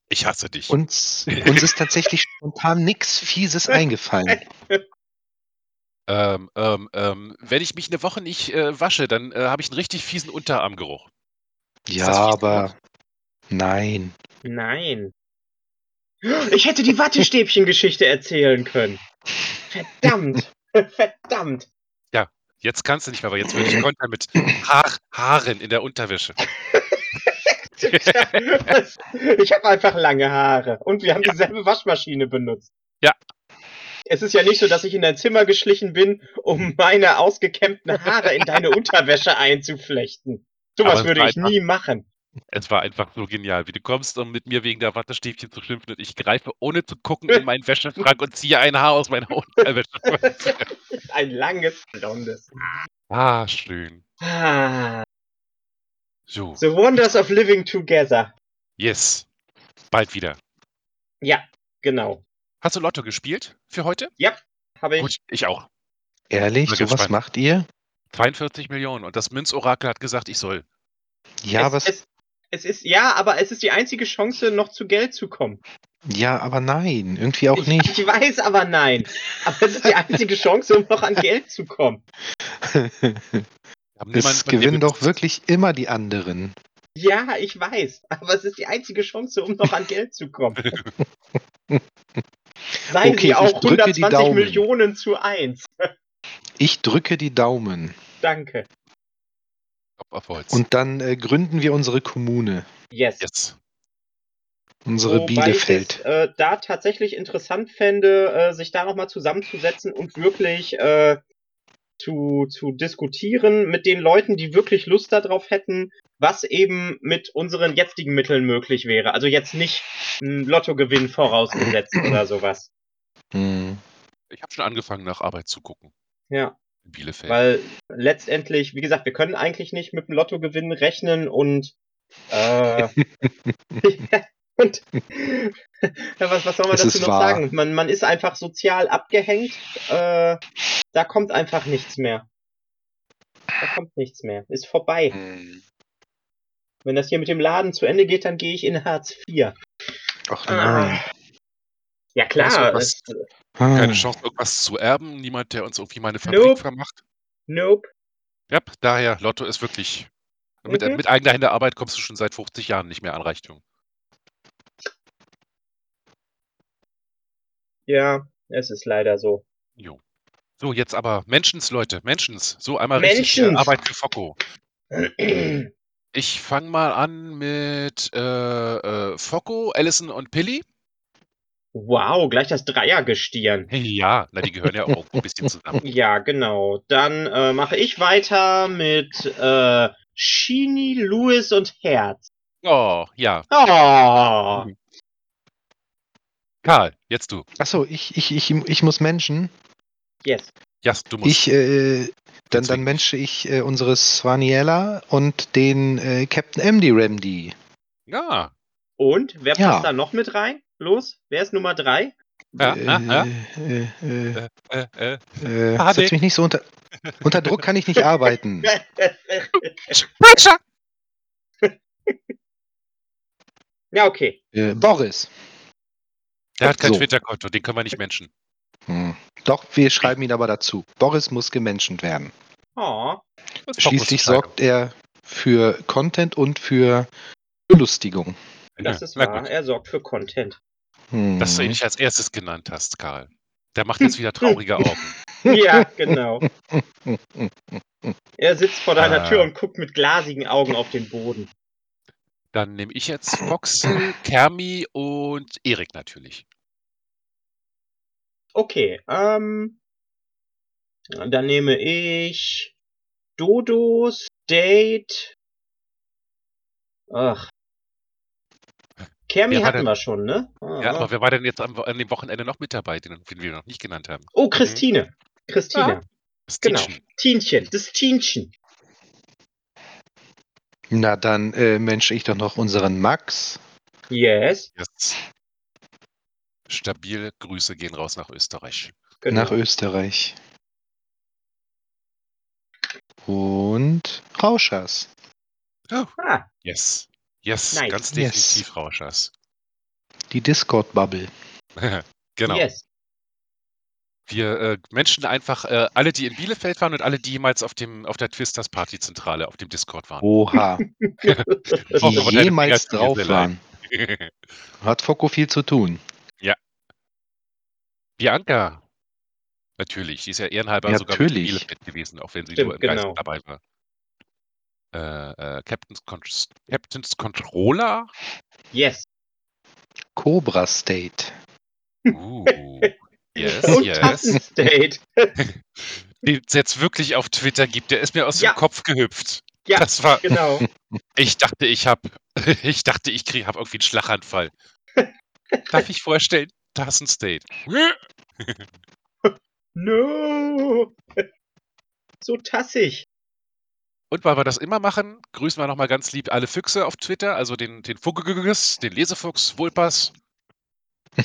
Ich hasse dich. Uns, uns ist tatsächlich spontan nichts Fieses eingefallen. Ähm, ähm, ähm, wenn ich mich eine Woche nicht äh, wasche, dann äh, habe ich einen richtig fiesen Unterarmgeruch. Ja, aber nein. Nein. Ich hätte die Wattestäbchen-Geschichte erzählen können. Verdammt. Verdammt. Jetzt kannst du nicht mehr, weil jetzt würde ich kontern mit Haar, Haaren in der Unterwäsche. Ich habe einfach lange Haare. Und wir haben dieselbe Waschmaschine benutzt. Ja. Es ist ja nicht so, dass ich in dein Zimmer geschlichen bin, um meine ausgekämmten Haare in deine Unterwäsche einzuflechten. Sowas würde ich nie machen. Es war einfach so genial, wie du kommst, um mit mir wegen der Wattestäbchen zu schimpfen und ich greife ohne zu gucken in meinen Wäscheschrank und ziehe ein Haar aus meiner Unterwäsche. Ein langes, blondes. ah, schön. Ah, So, the Wonders of Living Together. yes. Bald wieder. Ja, genau. Hast du Lotto gespielt für heute? Habe ich. Gut, ich auch. Ehrlich, sowas gespannt. macht ihr? 42 Millionen und das Münzorakel hat gesagt, ich soll. Ja, es, aber es, es, ist, ja, aber es ist die einzige Chance, noch zu Geld zu kommen. ja, aber nein, irgendwie auch ich, nicht. Ich weiß aber nein. Aber es ist die einzige Chance, um noch an Geld zu kommen. Es gewinnen doch wirklich immer die anderen. Ja, ich weiß. Aber es ist die einzige Chance, um noch an Geld zu kommen. Seien Okay, sie auch drücke die 120 Daumen. Millionen zu 1. Ich drücke die Daumen. Danke. Kopf auf Holz. Und dann äh, gründen wir unsere Kommune, Yes. yes. unsere Wobei Bielefeld. ich es äh, da tatsächlich interessant fände, äh, sich da nochmal zusammenzusetzen und wirklich äh, zu, zu diskutieren mit den Leuten, die wirklich Lust darauf hätten, was eben mit unseren jetzigen Mitteln möglich wäre. Also jetzt nicht ein Lottogewinn vorausgesetzt oder sowas. Hm. Ich habe schon angefangen, nach Arbeit zu gucken. Ja, Bielefeld. weil letztendlich, wie gesagt, wir können eigentlich nicht mit dem Lottogewinn rechnen und äh, und was, was soll man Es dazu noch wahr. sagen? Man, man ist einfach sozial abgehängt. Äh, da kommt einfach nichts mehr. Da kommt nichts mehr. Ist vorbei. Hm. Wenn das hier mit dem Laden zu Ende geht, dann gehe ich in Hartz IV. Ach Ah. nein. Ja klar. Was- Es, Keine Ah. Chance, irgendwas zu erben. Niemand, der uns irgendwie meine Fabrik Nope. vermacht. nope. Ja, daher, Lotto ist wirklich. Mit, Mhm. mit eigener Hände Arbeit kommst du schon seit 50 Jahren nicht mehr an Reichtum. Ja, es ist leider so. Jo. So, jetzt aber Menschens, Leute, Menschens. So einmal richtig äh, Menschens. Arbeit für Focko. Ich fange mal an mit äh, äh, Focko, Allison und Pilly. Wow, gleich das Dreiergestirn. Ja, na, die gehören ja auch ein bisschen zusammen. Ja, genau. Dann äh, mache ich weiter mit äh, Sheeny, Lewis und Herz. Oh, ja. Oh, Karl, jetzt du. Achso, ich, ich, ich, ich muss Menschen. yes. Ja, du musst. Ich, äh, dann, dann mensche ich äh, unsere Swaniella und den äh, Captain MD Remdy. ja. Und wer Ja. passt da noch mit rein? Los, wer ist Nummer drei? Ja, äh, ja, ja. Äh, äh, Äh, äh. äh, Ah, mich nicht so unter. Unter Druck kann ich nicht arbeiten. Pressure! ja, okay. Äh, Boris. Der hat kein So. Twitter-Konto, den können wir nicht menschen. Hm. Doch, wir schreiben ihn aber dazu. Boris muss gemenschent werden. Oh, Schließlich sorgt er für Content und für Belustigung. das ist Na wahr. gut, Er sorgt für Content. Hm. dass du ihn nicht als erstes genannt hast, Karl. Der macht jetzt wieder traurige Augen. Ja, genau. Er sitzt vor deiner Ah. Tür und guckt mit glasigen Augen auf den Boden. Dann nehme ich jetzt Voxel, Kermi und Erik natürlich. Okay, ähm. Dann nehme ich Dodo, State. Ach. Kermi war hatten denn- wir schon, ne? Ah. Ja, aber wer war denn jetzt am, an dem Wochenende noch mit dabei, den, den wir noch nicht genannt haben? oh, Christine. Christine. Das Genau. Tietchen. Tienchen. Das Tienchen. Na, dann äh, wünsche ich doch noch unseren Max. Yes. Jetzt. Stabil, Grüße gehen raus nach Österreich. Genau. nach Österreich. Und Rauschers. ah, Yes. Yes, Nice. ganz Yes. definitiv Rauschers. Die Discord-Bubble. genau. yes. Wir äh, Menschen einfach, äh, alle, die in Bielefeld waren und alle, die jemals auf, dem, auf der Twisters Party-Zentrale auf dem Discord waren. Oha. Die jemals drauf waren. Hat Foko viel zu tun. Bianca. Natürlich, die ist ja ehrenhalber Ja, sogar mit in natürlich. Bielefeld gewesen, auch wenn sie Stimmt, nur im Geist genau. dabei war. Äh, äh, Captain's, Con Captain's Controller? Yes. Cobra State. Uh, yes, Und yes. Tassenstate. Den es jetzt wirklich auf Twitter gibt, der ist mir aus Ja. dem Kopf gehüpft. Ja, Das war, genau. ich dachte, ich hab, ich dachte, ich krieg, hab irgendwie einen Schlaganfall. Darf ich vorstellen? Tassen State. No. So tassig. Und weil wir das immer machen, grüßen wir nochmal ganz lieb alle Füchse auf Twitter, also den, den Fuggegügges, den Lesefuchs, Wohlpass.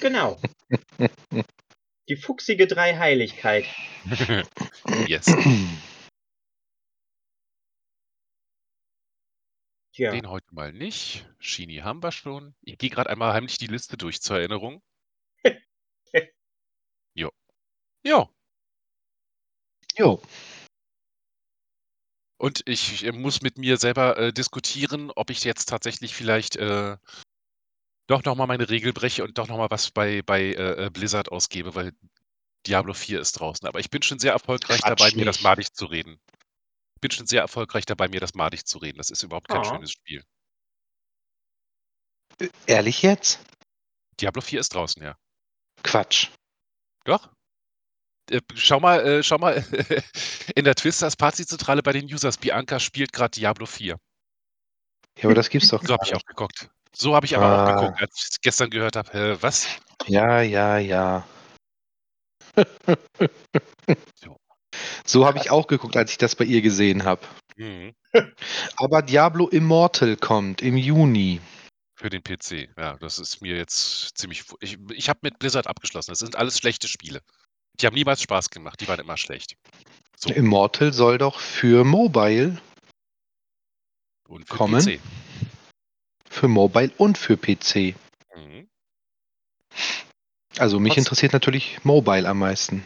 Genau. Die fuchsige Dreiheiligkeit. yes. Ja. Den heute mal nicht. Shini haben wir schon. Ich gehe gerade einmal heimlich die Liste durch zur Erinnerung. jo. Jo. Jo. Und ich äh, muss mit mir selber äh, diskutieren, ob ich jetzt tatsächlich vielleicht äh, doch nochmal meine Regel breche und doch nochmal was bei, bei äh, äh, Blizzard ausgebe, weil Diablo 4 ist draußen. Aber ich bin schon sehr erfolgreich Quatsch dabei, mir das nicht. madig zu reden. Ich bin schon sehr erfolgreich dabei, mir das madig zu reden. Das ist überhaupt kein Ah. schönes Spiel. Ehrlich jetzt? Diablo 4 ist draußen, ja. Quatsch. Doch. Äh, schau mal, äh, schau mal in der Twisters Party-Zentrale bei den Users. Bianca spielt gerade Diablo 4. Ja, aber das gibt's doch. So habe ich auch geguckt. So habe ich aber Ah. auch geguckt, als ich es gestern gehört habe. Hä, was? Ja, ja, ja. So. So habe ich auch geguckt, als ich das bei ihr gesehen habe. Mhm. Aber Diablo Immortal kommt im Juni. Für den PC. Ja, das ist mir jetzt ziemlich. Ich, ich habe mit Blizzard abgeschlossen. Das sind alles schlechte Spiele. Die haben niemals Spaß gemacht. Die waren immer schlecht. So. Immortal soll doch für Mobile, Und für kommen? PC. für Mobile und für PC. Mhm. Also mich Trotz- interessiert natürlich Mobile am meisten.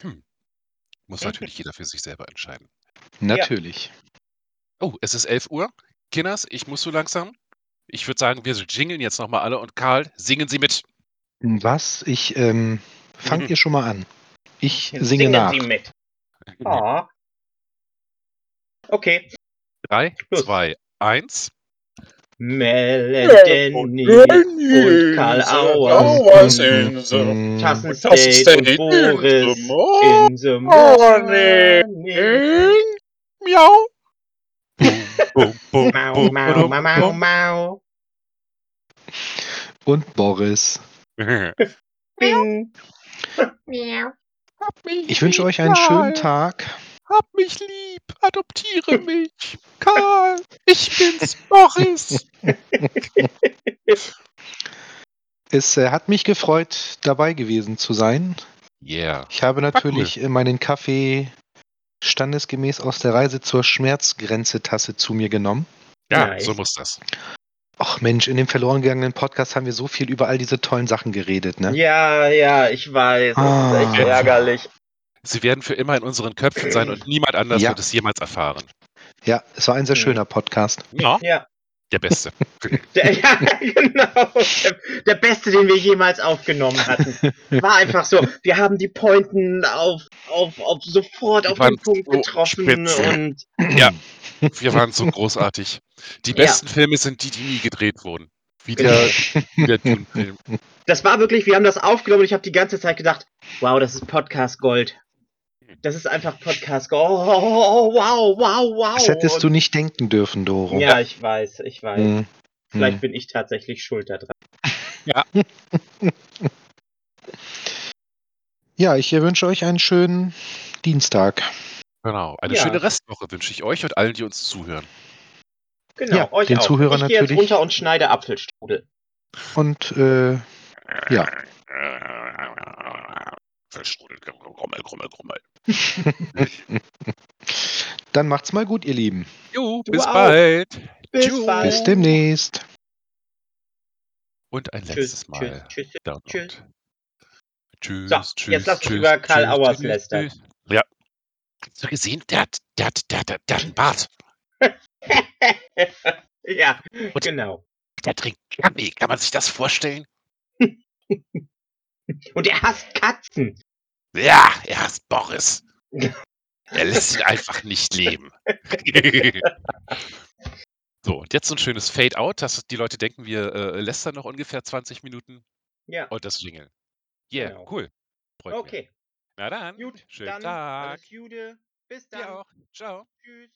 Muss natürlich jeder für sich selber entscheiden. Natürlich. Oh, es ist 11 Uhr. Kinders, ich muss so langsam. Ich würde sagen, wir jingeln jetzt nochmal alle und Karl, singen Sie mit. Was? Ich, ähm, fangt Mhm. ihr schon mal an. Ich singe singen nach. Sie mit. Oh. Okay. 3, Los. 2, 1. Melanie und Karl Auer. Mm, Tassenstate und Boris in the morning. Miau. Mau, mau, mau, mau, mau. Und Boris. Bing. Ich wünsche euch einen schönen Tag. Hab mich lieb, adoptiere mich. Karl, ich bin's, Boris. Es äh, hat mich gefreut, dabei gewesen zu sein. Yeah. Ich habe natürlich äh, meinen Kaffee standesgemäß aus der Reise zur Schmerzgrenze-Tasse zu mir genommen. Ja, Nice. so muss das. Ach Mensch, in dem verloren gegangenen Podcast haben wir so viel über all diese tollen Sachen geredet, ne? Ja, ja, ich weiß. Das Ah. ist echt ärgerlich. Sie werden für immer in unseren Köpfen sein und niemand anders Ja. wird es jemals erfahren. Ja, es war ein sehr Hm. schöner Podcast. Ja, Ja, der Beste. der, ja genau. Der, der beste, den wir jemals aufgenommen hatten. War einfach so. Wir haben die Pointen auf, auf, auf sofort auf den Punkt getroffen spitze. und Ja, wir waren so großartig. Die Ja. besten Filme sind die, die nie gedreht wurden. Wie der, wie der Dune-Film. das war wirklich, wir haben das aufgenommen und ich habe die ganze Zeit gedacht, wow, das ist Podcast Gold. Das ist einfach Podcast Gold. Oh, oh, oh, wow, wow, wow. Das hättest du nicht denken dürfen, Doro. Ja, ich weiß, ich weiß. Hm. Vielleicht Hm. bin ich tatsächlich schuld daran. Ja, ich wünsche euch einen schönen Dienstag. Genau. Eine Ja. schöne Restwoche wünsche ich euch und allen, die uns zuhören. Genau, Ja, euch den auch. Zuhörern ich gehe jetzt natürlich. runter und schneide Apfelstrudel. Und äh, Ja. Verstrudelt, Grummel, Grummel, Grummel. dann macht's mal gut, ihr Lieben. Jo, bis auch. bald. Bis Tschüss. bald. Bis demnächst. Und ein Tschüss, letztes Mal. tschüss, tschüss. Tschüss. Tschüss, So, tschüss, jetzt lass uns tschüss, über Karl tschüss, Auers tschüss, lästern. tschüss. Ja. Hast du gesehen? Der hat, der hat, der hat, der hat einen Bart. ja, Und- genau. Der trinkt Kaffee. Kann man sich das vorstellen? Und er hasst Katzen. Ja, er heißt Boris. Er lässt ihn einfach nicht leben. so, und jetzt so ein schönes Fade-out, dass die Leute denken, wir äh, lästern noch ungefähr 20 Minuten. Ja, Und das Jingle. Yeah, Genau. cool. Freut mich. okay. Na dann, Gut, schönen dann Tag. alles Jude. Bis Dir dann. auch. Ciao. Tschüss.